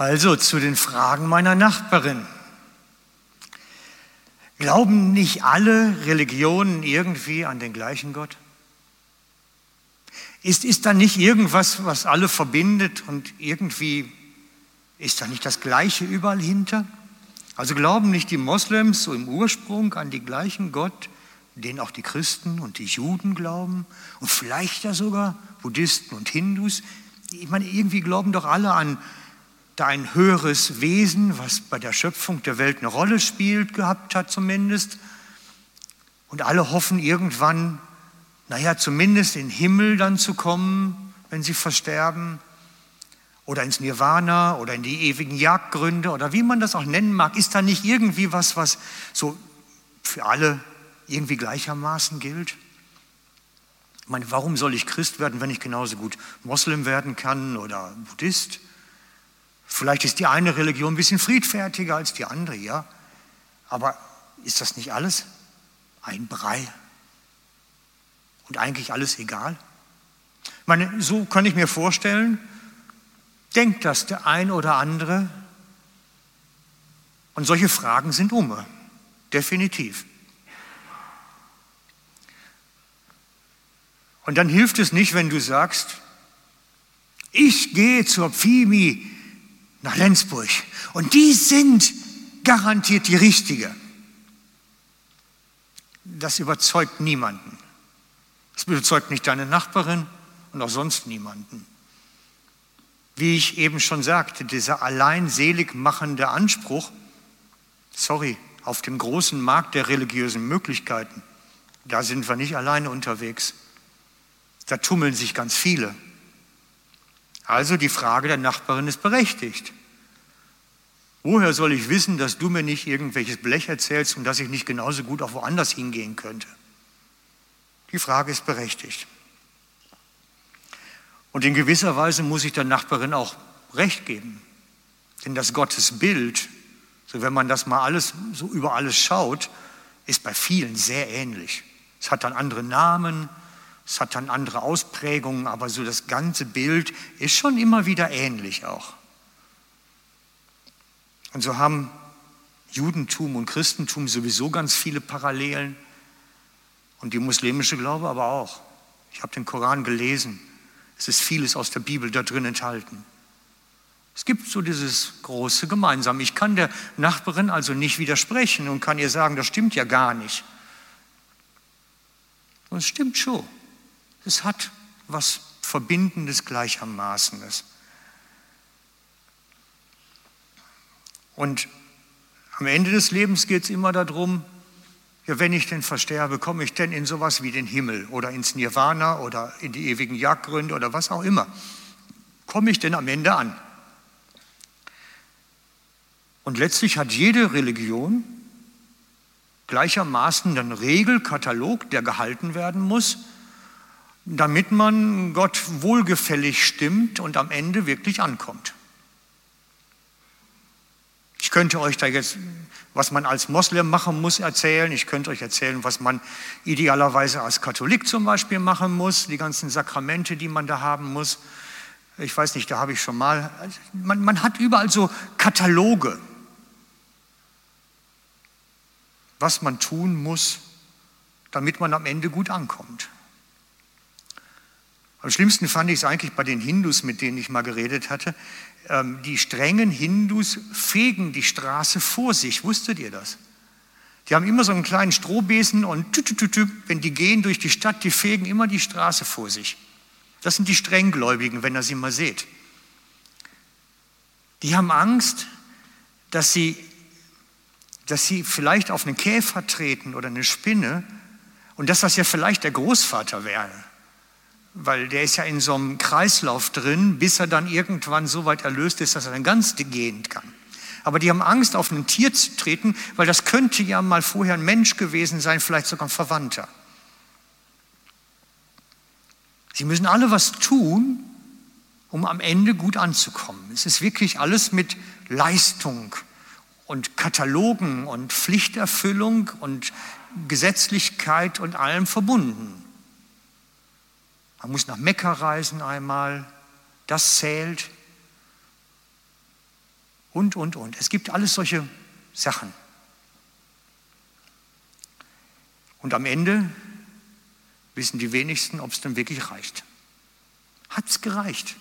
Also zu den Fragen meiner Nachbarin. Glauben nicht alle Religionen irgendwie an den gleichen Gott? Ist, ist da nicht irgendwas, was alle verbindet und irgendwie ist da nicht das Gleiche überall hinter? Also glauben nicht die Moslems so im Ursprung an die gleichen Gott, den auch die Christen und die Juden glauben und vielleicht ja sogar Buddhisten und Hindus? Ich meine, irgendwie glauben doch alle an da ein höheres Wesen, was bei der Schöpfung der Welt eine Rolle spielt, gehabt hat zumindest. Und alle hoffen irgendwann, naja, zumindest in den Himmel dann zu kommen, wenn sie versterben. Oder ins Nirvana oder in die ewigen Jagdgründe oder wie man das auch nennen mag. Ist da nicht irgendwie was, was so für alle irgendwie gleichermaßen gilt? Ich meine, warum soll ich Christ werden, wenn ich genauso gut Moslem werden kann oder Buddhist? Vielleicht ist die eine Religion ein bisschen friedfertiger als die andere, ja. Aber ist das nicht alles ein Brei? Und eigentlich alles egal? Ich meine, so kann ich mir vorstellen, denkt das der ein oder andere. Und solche Fragen sind um, definitiv. Und dann hilft es nicht, wenn du sagst, ich gehe zur Pfimi nach Lenzburg. Und die sind garantiert die richtige. Das überzeugt niemanden. Das überzeugt nicht deine Nachbarin und auch sonst niemanden. Wie ich eben schon sagte, dieser allein selig machende Anspruch, sorry, auf dem großen Markt der religiösen Möglichkeiten, da sind wir nicht alleine unterwegs. Da tummeln sich ganz viele. Also die Frage der Nachbarin ist berechtigt. Woher soll ich wissen, dass du mir nicht irgendwelches Blech erzählst und dass ich nicht genauso gut auch woanders hingehen könnte? Die Frage ist berechtigt. Und in gewisser Weise muss ich der Nachbarin auch recht geben. Denn das Gottesbild, so wenn man das mal alles so über alles schaut, ist bei vielen sehr ähnlich. Es hat dann andere Namen, es hat dann andere Ausprägungen, aber so das ganze Bild ist schon immer wieder ähnlich auch. Und so haben Judentum und Christentum sowieso ganz viele Parallelen und die muslimische Glaube aber auch. Ich habe den Koran gelesen. Es ist vieles aus der Bibel da drin enthalten. Es gibt so dieses große Gemeinsame. Ich kann der Nachbarin also nicht widersprechen und kann ihr sagen, das stimmt ja gar nicht. Und es stimmt schon. Es hat was Verbindendes gleichermaßen. Und am Ende des Lebens geht es immer darum, ja, wenn ich denn versterbe, komme ich denn in sowas wie den Himmel oder ins Nirvana oder in die ewigen Jagdgründe oder was auch immer? Komme ich denn am Ende an? Und letztlich hat jede Religion gleichermaßen einen Regelkatalog, der gehalten werden muss, damit man Gott wohlgefällig stimmt und am Ende wirklich ankommt. Ich könnte euch da jetzt, was man als Moslem machen muss, erzählen. Ich könnte euch erzählen, was man idealerweise als Katholik zum Beispiel machen muss, die ganzen Sakramente, die man da haben muss. Ich weiß nicht, da habe ich schon mal. Man, man hat überall so Kataloge, was man tun muss, damit man am Ende gut ankommt. Am schlimmsten fand ich es eigentlich bei den Hindus, mit denen ich mal geredet hatte. Ähm, die strengen Hindus fegen die Straße vor sich. Wusstet ihr das? Die haben immer so einen kleinen Strohbesen und tü, tü, tü, wenn die gehen durch die Stadt, die fegen immer die Straße vor sich. Das sind die Strenggläubigen, wenn ihr sie mal seht. Die haben Angst, dass sie, dass sie vielleicht auf einen Käfer treten oder eine Spinne und dass das ja vielleicht der Großvater wäre weil der ist ja in so einem Kreislauf drin, bis er dann irgendwann so weit erlöst ist, dass er dann ganz gehen kann. Aber die haben Angst, auf ein Tier zu treten, weil das könnte ja mal vorher ein Mensch gewesen sein, vielleicht sogar ein Verwandter. Sie müssen alle was tun, um am Ende gut anzukommen. Es ist wirklich alles mit Leistung und Katalogen und Pflichterfüllung und Gesetzlichkeit und allem verbunden. Man muss nach Mekka reisen einmal, das zählt. Und, und, und. Es gibt alles solche Sachen. Und am Ende wissen die wenigsten, ob es denn wirklich reicht. Hat es gereicht?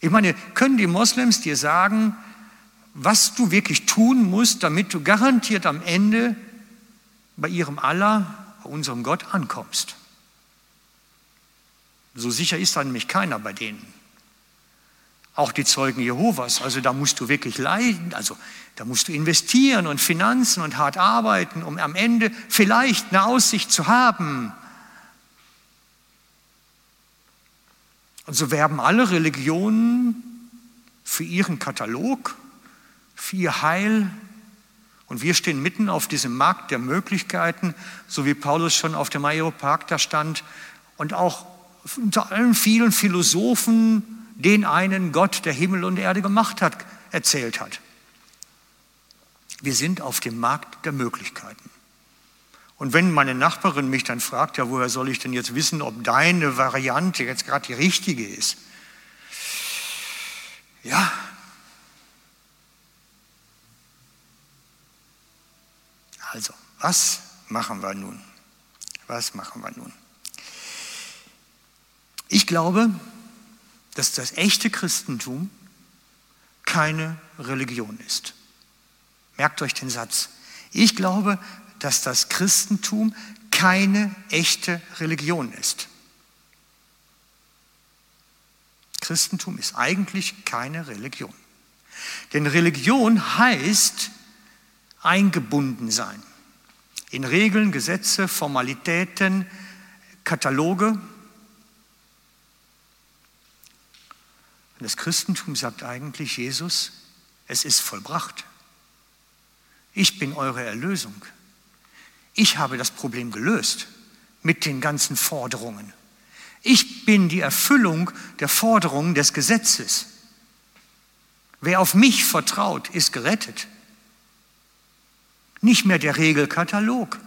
Ich meine, können die Moslems dir sagen, was du wirklich tun musst, damit du garantiert am Ende bei ihrem Allah, bei unserem Gott ankommst? So sicher ist da nämlich keiner bei denen. Auch die Zeugen Jehovas, also da musst du wirklich leiden, also da musst du investieren und Finanzen und hart arbeiten, um am Ende vielleicht eine Aussicht zu haben. Und so werben alle Religionen für ihren Katalog, für ihr Heil. Und wir stehen mitten auf diesem Markt der Möglichkeiten, so wie Paulus schon auf dem Aeropark da stand und auch unter allen vielen Philosophen den einen Gott, der Himmel und Erde gemacht hat, erzählt hat. Wir sind auf dem Markt der Möglichkeiten. Und wenn meine Nachbarin mich dann fragt, ja, woher soll ich denn jetzt wissen, ob deine Variante jetzt gerade die richtige ist? Ja. Also, was machen wir nun? Was machen wir nun? Ich glaube, dass das echte Christentum keine Religion ist. Merkt euch den Satz. Ich glaube, dass das Christentum keine echte Religion ist. Christentum ist eigentlich keine Religion. Denn Religion heißt eingebunden sein in Regeln, Gesetze, Formalitäten, Kataloge. Und das Christentum sagt eigentlich, Jesus, es ist vollbracht. Ich bin eure Erlösung. Ich habe das Problem gelöst mit den ganzen Forderungen. Ich bin die Erfüllung der Forderungen des Gesetzes. Wer auf mich vertraut, ist gerettet. Nicht mehr der Regelkatalog.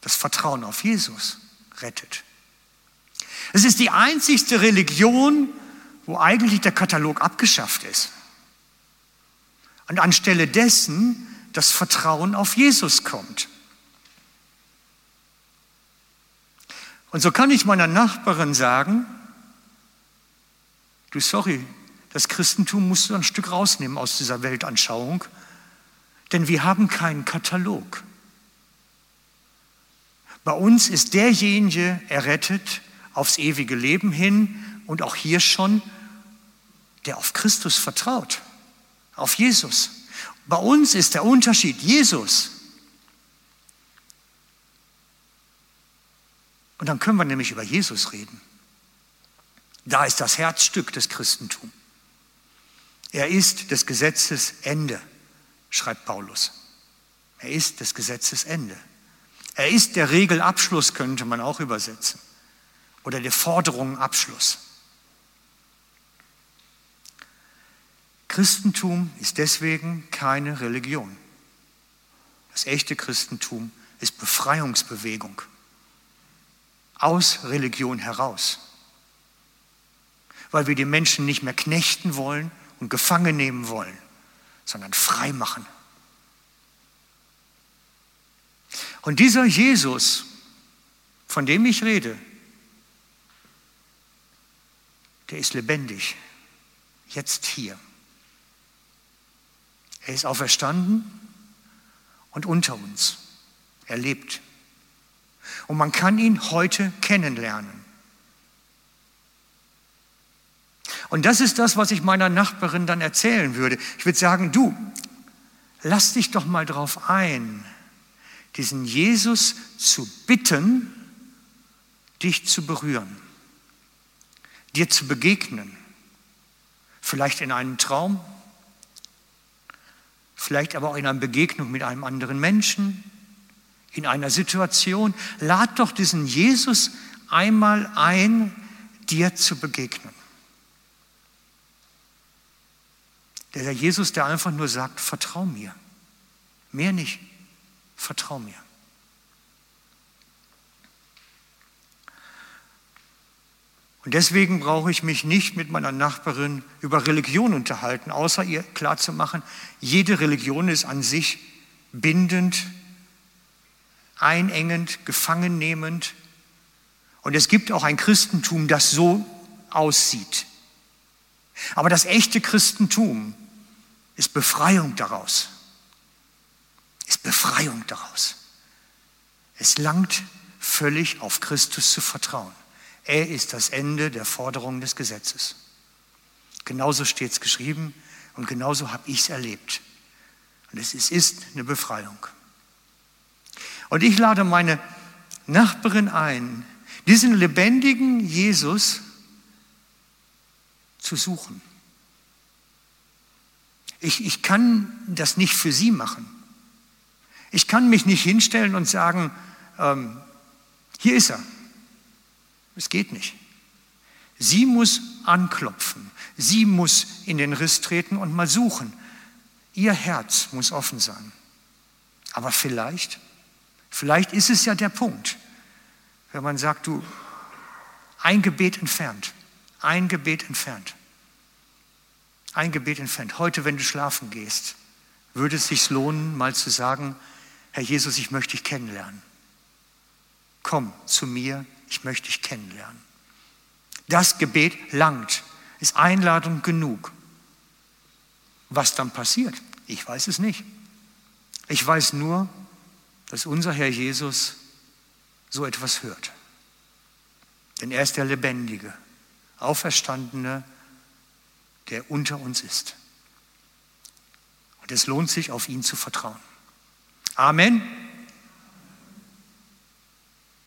Das Vertrauen auf Jesus rettet. Es ist die einzigste Religion, wo eigentlich der Katalog abgeschafft ist. Und anstelle dessen das Vertrauen auf Jesus kommt. Und so kann ich meiner Nachbarin sagen, du sorry, das Christentum musst du ein Stück rausnehmen aus dieser Weltanschauung, denn wir haben keinen Katalog. Bei uns ist derjenige errettet aufs ewige Leben hin und auch hier schon, der auf Christus vertraut, auf Jesus. Bei uns ist der Unterschied Jesus. Und dann können wir nämlich über Jesus reden. Da ist das Herzstück des Christentums. Er ist des Gesetzes Ende, schreibt Paulus. Er ist des Gesetzes Ende. Er ist der Regelabschluss, könnte man auch übersetzen. Oder der Forderungenabschluss. Christentum ist deswegen keine Religion. Das echte Christentum ist Befreiungsbewegung aus Religion heraus. Weil wir die Menschen nicht mehr knechten wollen und gefangen nehmen wollen, sondern frei machen. Und dieser Jesus, von dem ich rede, der ist lebendig, jetzt hier. Er ist auferstanden und unter uns. Er lebt. Und man kann ihn heute kennenlernen. Und das ist das, was ich meiner Nachbarin dann erzählen würde. Ich würde sagen, du, lass dich doch mal drauf ein, diesen Jesus zu bitten, dich zu berühren, dir zu begegnen. Vielleicht in einem Traum, vielleicht aber auch in einer Begegnung mit einem anderen Menschen, in einer Situation, lad doch diesen Jesus einmal ein, dir zu begegnen. Der Jesus, der einfach nur sagt, vertrau mir. Mehr nicht, vertrau mir. Und deswegen brauche ich mich nicht mit meiner Nachbarin über Religion unterhalten, außer ihr klarzumachen, jede Religion ist an sich bindend, einengend, gefangennehmend. Und es gibt auch ein Christentum, das so aussieht. Aber das echte Christentum ist Befreiung daraus. Ist Befreiung daraus. Es langt völlig auf Christus zu vertrauen. Er ist das Ende der Forderung des Gesetzes. Genauso steht es geschrieben und genauso habe ich es erlebt. Und es ist eine Befreiung. Und ich lade meine Nachbarin ein, diesen lebendigen Jesus zu suchen. Ich, ich kann das nicht für sie machen. Ich kann mich nicht hinstellen und sagen, ähm, hier ist er. Es geht nicht. Sie muss anklopfen. Sie muss in den Riss treten und mal suchen. Ihr Herz muss offen sein. Aber vielleicht, vielleicht ist es ja der Punkt, wenn man sagt, du, ein Gebet entfernt, ein Gebet entfernt, ein Gebet entfernt. Heute, wenn du schlafen gehst, würde es sich lohnen, mal zu sagen, Herr Jesus, ich möchte dich kennenlernen. Komm zu mir, ich möchte dich kennenlernen. Das Gebet langt, ist Einladung genug. Was dann passiert, ich weiß es nicht. Ich weiß nur, dass unser Herr Jesus so etwas hört. Denn er ist der Lebendige, Auferstandene, der unter uns ist. Und es lohnt sich, auf ihn zu vertrauen. Amen.